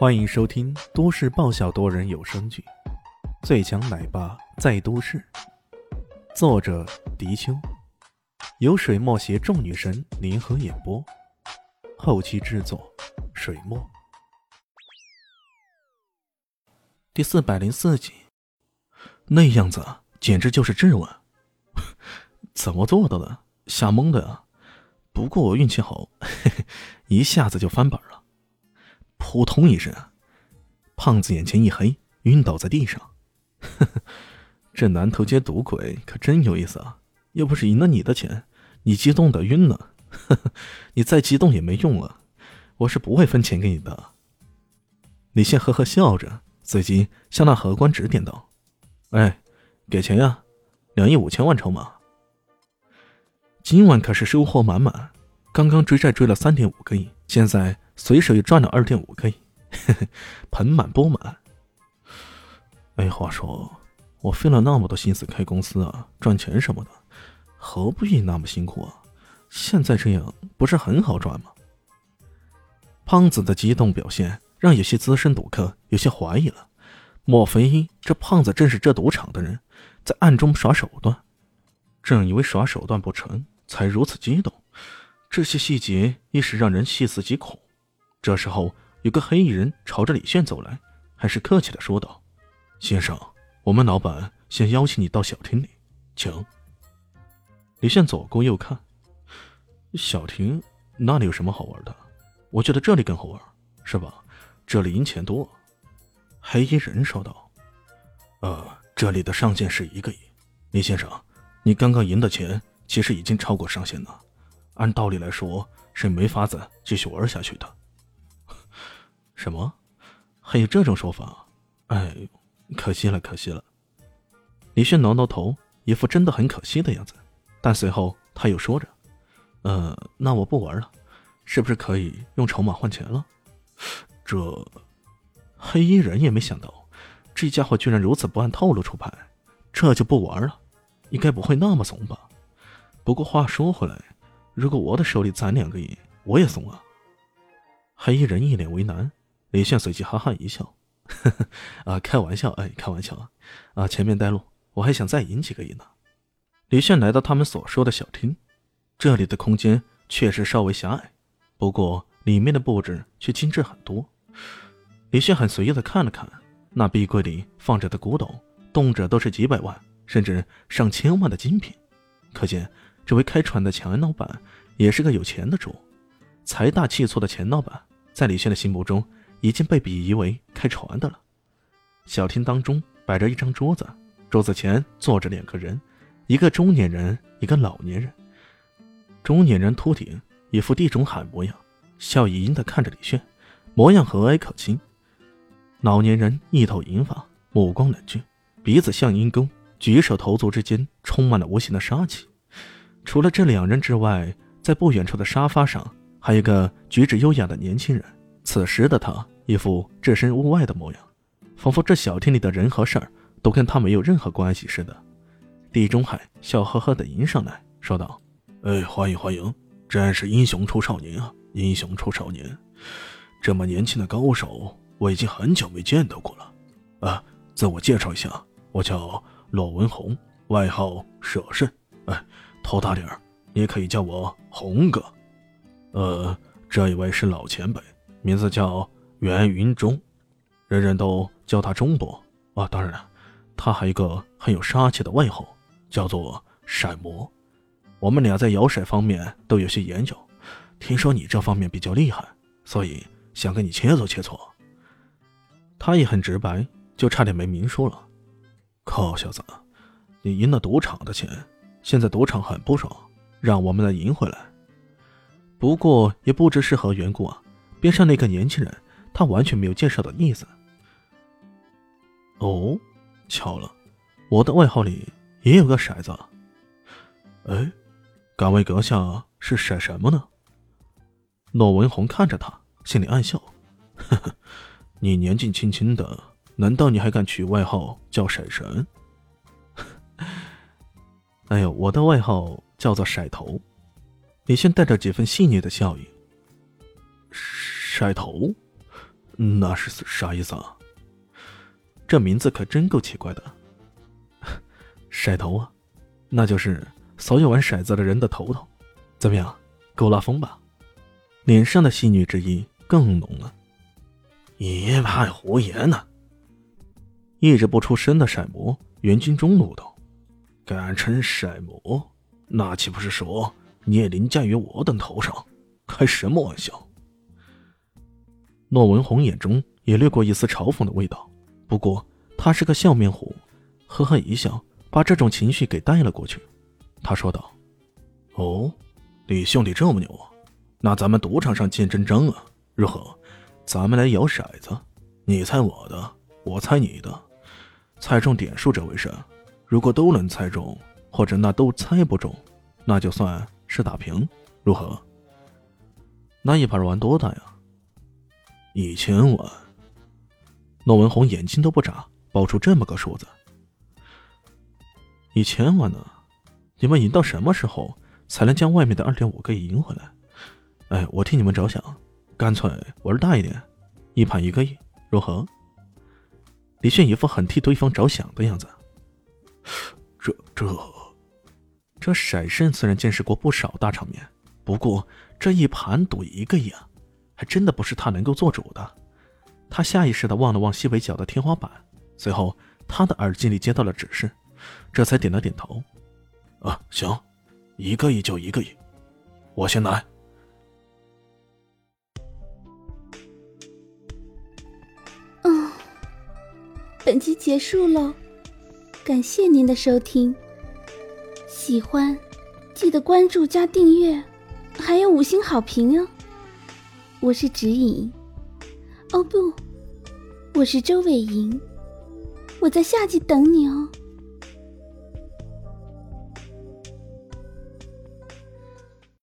欢迎收听都市爆笑多人有声剧《最强奶爸在都市》，作者：迪秋，由水墨携众女神联合演播，后期制作：水墨。第四百零四集，那样子简直就是质问，怎么做到的？吓懵的啊！不过我运气好，嘿嘿，一下子就翻本了。扑通一声，胖子眼前一黑，晕倒在地上。呵呵，这南头街赌鬼可真有意思啊！又不是赢了你的钱，你激动的晕了。呵呵，你再激动也没用了，我是不会分钱给你的。李现呵呵笑着，随即向那荷官指点道：“哎，给钱呀，两亿五千万筹码。今晚可是收获满满，刚刚追债追了三点五个亿，现在……”随手又赚了二点五个亿，盆满钵满。哎，话说我费了那么多心思开公司啊，赚钱什么的，何必那么辛苦啊？现在这样不是很好赚吗？胖子的激动表现让有些资深赌客有些怀疑了：莫非这胖子正是这赌场的人，在暗中耍手段？正因为耍手段不成，才如此激动。这些细节一时让人细思极恐。这时候，有个黑衣人朝着李炫走来，还是客气的说道：“先生，我们老板先邀请你到小厅里，请。”李炫左顾右看，小厅那里有什么好玩的？我觉得这里更好玩，是吧？这里赢钱多。黑衣人说道：“呃，这里的上限是一个亿，李先生，你刚刚赢的钱其实已经超过上限了，按道理来说是没法子继续玩下去的。”什么？还有这种说法？哎呦，可惜了，可惜了。李迅挠挠头，一副真的很可惜的样子。但随后他又说着：“呃，那我不玩了，是不是可以用筹码换钱了？”这黑衣人也没想到，这家伙居然如此不按套路出牌，这就不玩了？应该不会那么怂吧？不过话说回来，如果我的手里攒两个亿，我也怂啊。黑衣人一脸为难。李炫随即哈哈一笑，呵呵，啊，开玩笑，哎，开玩笑啊，啊，前面带路，我还想再赢几个亿呢。李炫来到他们所说的小厅，这里的空间确实稍微狭隘，不过里面的布置却精致很多。李炫很随意的看了看，那壁柜里放着的古董，动辄都是几百万，甚至上千万的精品，可见这位开船的钱老板也是个有钱的主，财大气粗的钱老板，在李炫的心目中。已经被鄙夷为开船的了。小厅当中摆着一张桌子，桌子前坐着两个人，一个中年人，一个老年人。中年人秃顶，一副地中海模样，笑盈盈地看着李炫，模样和蔼可亲。老年人一头银发，目光冷峻，鼻子像鹰钩，举手投足之间充满了无形的杀气。除了这两人之外，在不远处的沙发上，还有个举止优雅的年轻人。此时的他一副置身物外的模样，仿佛这小厅里的人和事儿都跟他没有任何关系似的。地中海笑呵呵地迎上来说道：“哎，欢迎欢迎，真是英雄出少年啊！英雄出少年，这么年轻的高手，我已经很久没见到过了。啊，自我介绍一下，我叫骆文宏，外号舍慎。哎，头大点儿，也可以叫我宏哥。呃，这一位是老前辈。”名字叫袁云中，人人都叫他钟伯啊。当然，他还有一个很有杀气的外号，叫做骰魔。我们俩在摇骰方面都有些研究，听说你这方面比较厉害，所以想跟你切磋切磋。他也很直白，就差点没明说了。靠，小子，你赢了赌场的钱，现在赌场很不爽，让我们来赢回来。不过也不知是何缘故啊。边上那个年轻人，他完全没有介绍的意思。哦，巧了，我的外号里也有个骰子。哎，敢问阁下是骰什么呢？骆文宏看着他，心里暗笑：呵呵，你年纪轻轻的，难道你还敢取外号叫骰神？哎呦，我的外号叫做骰头。李现带着几分戏谑的笑意。筛头，那是啥意思啊？这名字可真够奇怪的。骰头啊，那就是所有玩骰子的人的头头。怎么样，够拉风吧？脸上的戏谑之意更浓了。一派胡言呢！一直不出声的骰魔袁军中怒道：“敢称骰魔，那岂不是说你也凌驾于我等头上？开什么玩笑？”骆文宏眼中也掠过一丝嘲讽的味道。不过他是个笑面虎，呵呵一笑，把这种情绪给带了过去。他说道：“哦，李兄弟这么牛啊？那咱们赌场上见真章啊？如何？咱们来摇骰子，你猜我的，我猜你的，猜中点数者为胜。如果都能猜中，或者那都猜不中，那就算是打平。如何？那一盘玩多大呀？一千万。”骆文宏眼睛都不眨，报出这么个数字。一千万呢？你们赢到什么时候才能将外面的二点五个亿赢回来？哎，我替你们着想，干脆玩大一点，一盘一个亿，如何？李炫一副很替对方着想的样子。这这这骰圣虽然见识过不少大场面，不过这一盘赌一个亿啊，还真的不是他能够做主的。他下意识的望了望西北角的天花板，随后他的耳机里接到了指示，这才点了点头。啊，行，一个亿就一个亿，我先来。嗯，本集结束了，感谢您的收听。喜欢记得关注加订阅，还有五星好评哦。我是指引。哦不，我是周伟莹，我在夏季等你哦。